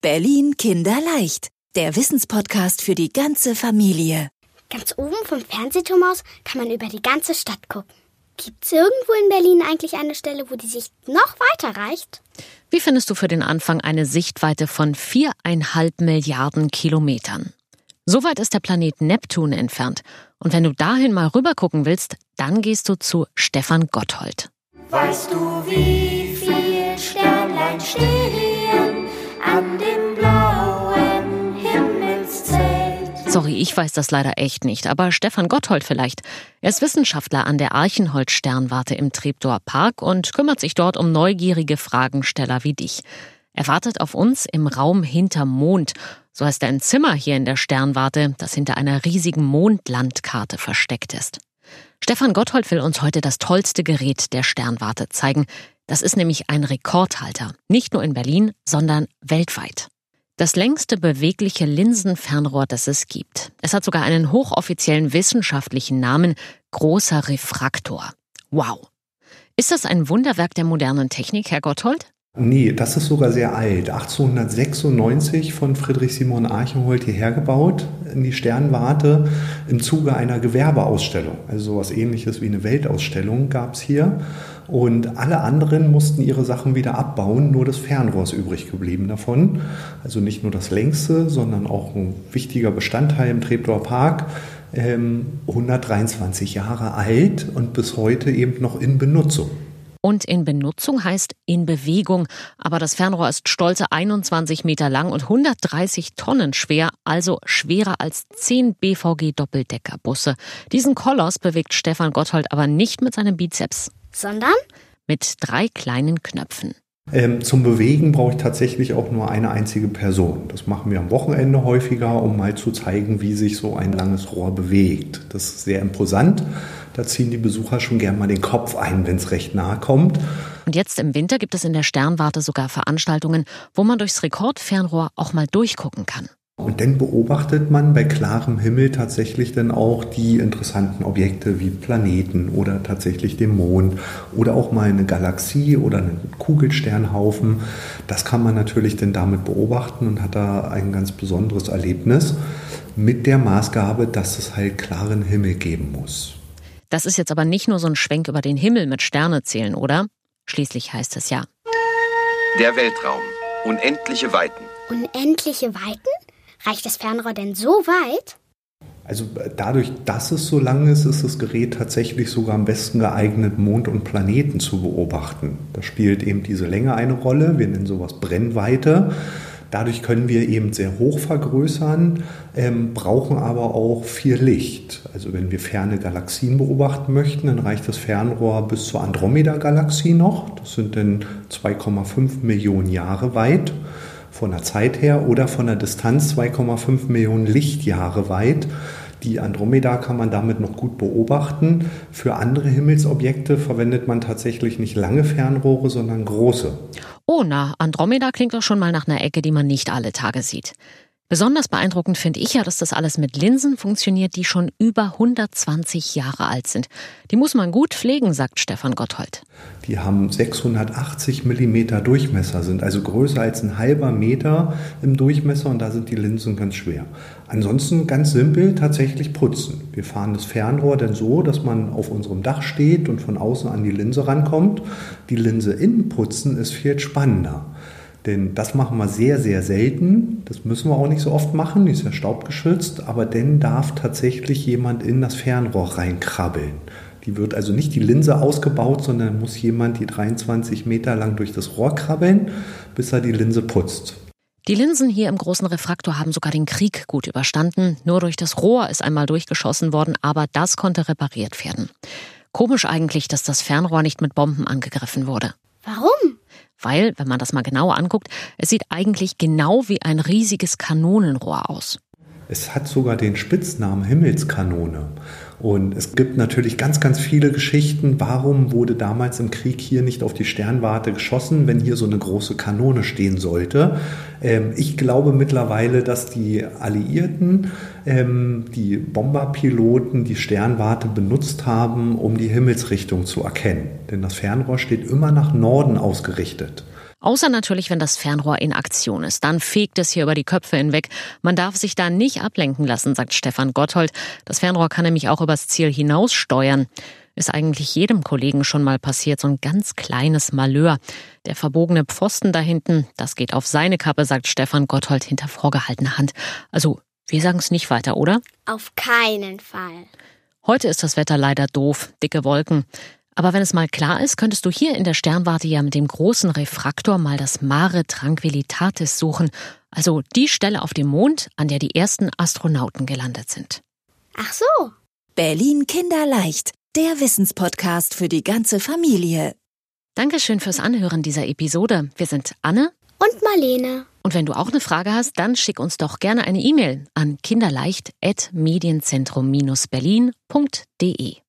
Berlin Kinderleicht, der Wissenspodcast für die ganze Familie. Ganz oben vom Fernsehturm aus kann man über die ganze Stadt gucken. Gibt es irgendwo in Berlin eigentlich eine Stelle, wo die Sicht noch weiter reicht? Wie findest du für den Anfang eine Sichtweite von viereinhalb Milliarden Kilometern? So weit ist der Planet Neptun entfernt. Und wenn du dahin mal rüber gucken willst, dann gehst du zu Stefan Gotthold. Weißt du, wie viel Sternlein stehen an dem blauen Himmelszelt? Sorry, ich weiß das leider echt nicht, aber Stefan Gotthold vielleicht. Er ist Wissenschaftler an der Archenhold-Sternwarte im Treptower Park und kümmert sich dort um neugierige Fragensteller wie dich. Er wartet auf uns im Raum hinterm Mond. So heißt er ein Zimmer hier in der Sternwarte, das hinter einer riesigen Mondlandkarte versteckt ist. Stefan Gotthold will uns heute das tollste Gerät der Sternwarte zeigen. Das ist nämlich ein Rekordhalter. Nicht nur in Berlin, sondern weltweit. Das längste bewegliche Linsenfernrohr, das es gibt. Es hat sogar einen hochoffiziellen wissenschaftlichen Namen, großer Refraktor. Wow. Ist das ein Wunderwerk der modernen Technik, Herr Gotthold? Nee, das ist sogar sehr alt. 1896 von Friedrich Simon Archenhold hierher gebaut in die Sternwarte im Zuge einer Gewerbeausstellung. Also sowas ähnliches wie eine Weltausstellung gab es hier. Und alle anderen mussten ihre Sachen wieder abbauen, nur das Fernrohr ist übrig geblieben davon. Also nicht nur das längste, sondern auch ein wichtiger Bestandteil im Treptower Park. 123 ähm, Jahre alt und bis heute eben noch in Benutzung. Und in Benutzung heißt in Bewegung. Aber das Fernrohr ist stolze 21 Meter lang und 130 Tonnen schwer, also schwerer als 10 BVG-Doppeldeckerbusse. Diesen Koloss bewegt Stefan Gotthold aber nicht mit seinem Bizeps. Sondern? Mit drei kleinen Knöpfen. Ähm, zum Bewegen brauche ich tatsächlich auch nur eine einzige Person. Das machen wir am Wochenende häufiger, um mal zu zeigen, wie sich so ein langes Rohr bewegt. Das ist sehr imposant. Da ziehen die Besucher schon gern mal den Kopf ein, wenn es recht nahe kommt. Und jetzt im Winter gibt es in der Sternwarte sogar Veranstaltungen, wo man durchs Rekordfernrohr auch mal durchgucken kann. Und dann beobachtet man bei klarem Himmel tatsächlich dann auch die interessanten Objekte wie Planeten oder tatsächlich den Mond oder auch mal eine Galaxie oder einen Kugelsternhaufen. Das kann man natürlich dann damit beobachten und hat da ein ganz besonderes Erlebnis mit der Maßgabe, dass es halt klaren Himmel geben muss. Das ist jetzt aber nicht nur so ein Schwenk über den Himmel mit Sterne zählen, oder? Schließlich heißt es ja. Der Weltraum. Unendliche Weiten. Unendliche Weiten? Reicht das Fernrohr denn so weit? Also dadurch, dass es so lang ist, ist das Gerät tatsächlich sogar am besten geeignet, Mond und Planeten zu beobachten. Da spielt eben diese Länge eine Rolle. Wir nennen sowas Brennweite. Dadurch können wir eben sehr hoch vergrößern, ähm, brauchen aber auch viel Licht. Also wenn wir ferne Galaxien beobachten möchten, dann reicht das Fernrohr bis zur Andromeda-Galaxie noch. Das sind dann 2,5 Millionen Jahre weit von der Zeit her oder von der Distanz 2,5 Millionen Lichtjahre weit. Die Andromeda kann man damit noch gut beobachten. Für andere Himmelsobjekte verwendet man tatsächlich nicht lange Fernrohre, sondern große. Oh, na, Andromeda klingt doch schon mal nach einer Ecke, die man nicht alle Tage sieht. Besonders beeindruckend finde ich ja, dass das alles mit Linsen funktioniert, die schon über 120 Jahre alt sind. Die muss man gut pflegen, sagt Stefan Gotthold. Die haben 680 Millimeter Durchmesser, sind also größer als ein halber Meter im Durchmesser und da sind die Linsen ganz schwer. Ansonsten ganz simpel tatsächlich putzen. Wir fahren das Fernrohr dann so, dass man auf unserem Dach steht und von außen an die Linse rankommt. Die Linse innen putzen ist viel spannender. Denn das machen wir sehr, sehr selten. Das müssen wir auch nicht so oft machen, die ist ja staubgeschützt. Aber dann darf tatsächlich jemand in das Fernrohr reinkrabbeln. Die wird also nicht die Linse ausgebaut, sondern muss jemand die 23 Meter lang durch das Rohr krabbeln, bis er die Linse putzt. Die Linsen hier im großen Refraktor haben sogar den Krieg gut überstanden. Nur durch das Rohr ist einmal durchgeschossen worden, aber das konnte repariert werden. Komisch eigentlich, dass das Fernrohr nicht mit Bomben angegriffen wurde. Weil, wenn man das mal genauer anguckt, es sieht eigentlich genau wie ein riesiges Kanonenrohr aus. Es hat sogar den Spitznamen Himmelskanone. Und es gibt natürlich ganz, ganz viele Geschichten. Warum wurde damals im Krieg hier nicht auf die Sternwarte geschossen, wenn hier so eine große Kanone stehen sollte? Ähm, ich glaube mittlerweile, dass die Alliierten, ähm, die Bomberpiloten die Sternwarte benutzt haben, um die Himmelsrichtung zu erkennen. Denn das Fernrohr steht immer nach Norden ausgerichtet. Außer natürlich, wenn das Fernrohr in Aktion ist. Dann fegt es hier über die Köpfe hinweg. Man darf sich da nicht ablenken lassen, sagt Stefan Gotthold. Das Fernrohr kann nämlich auch übers Ziel hinaus steuern. Ist eigentlich jedem Kollegen schon mal passiert, so ein ganz kleines Malheur. Der verbogene Pfosten da hinten, das geht auf seine Kappe, sagt Stefan Gotthold hinter vorgehaltener Hand. Also, wir sagen es nicht weiter, oder? Auf keinen Fall. Heute ist das Wetter leider doof, dicke Wolken. Aber wenn es mal klar ist, könntest du hier in der Sternwarte ja mit dem großen Refraktor mal das Mare Tranquillitatis suchen, also die Stelle auf dem Mond, an der die ersten Astronauten gelandet sind. Ach so. Berlin Kinderleicht, der Wissenspodcast für die ganze Familie. Dankeschön fürs Anhören dieser Episode. Wir sind Anne Und Marlene. und wenn du auch eine Frage hast, dann schick uns doch gerne eine E-Mail an kinderleicht.medienzentrum-berlin.de.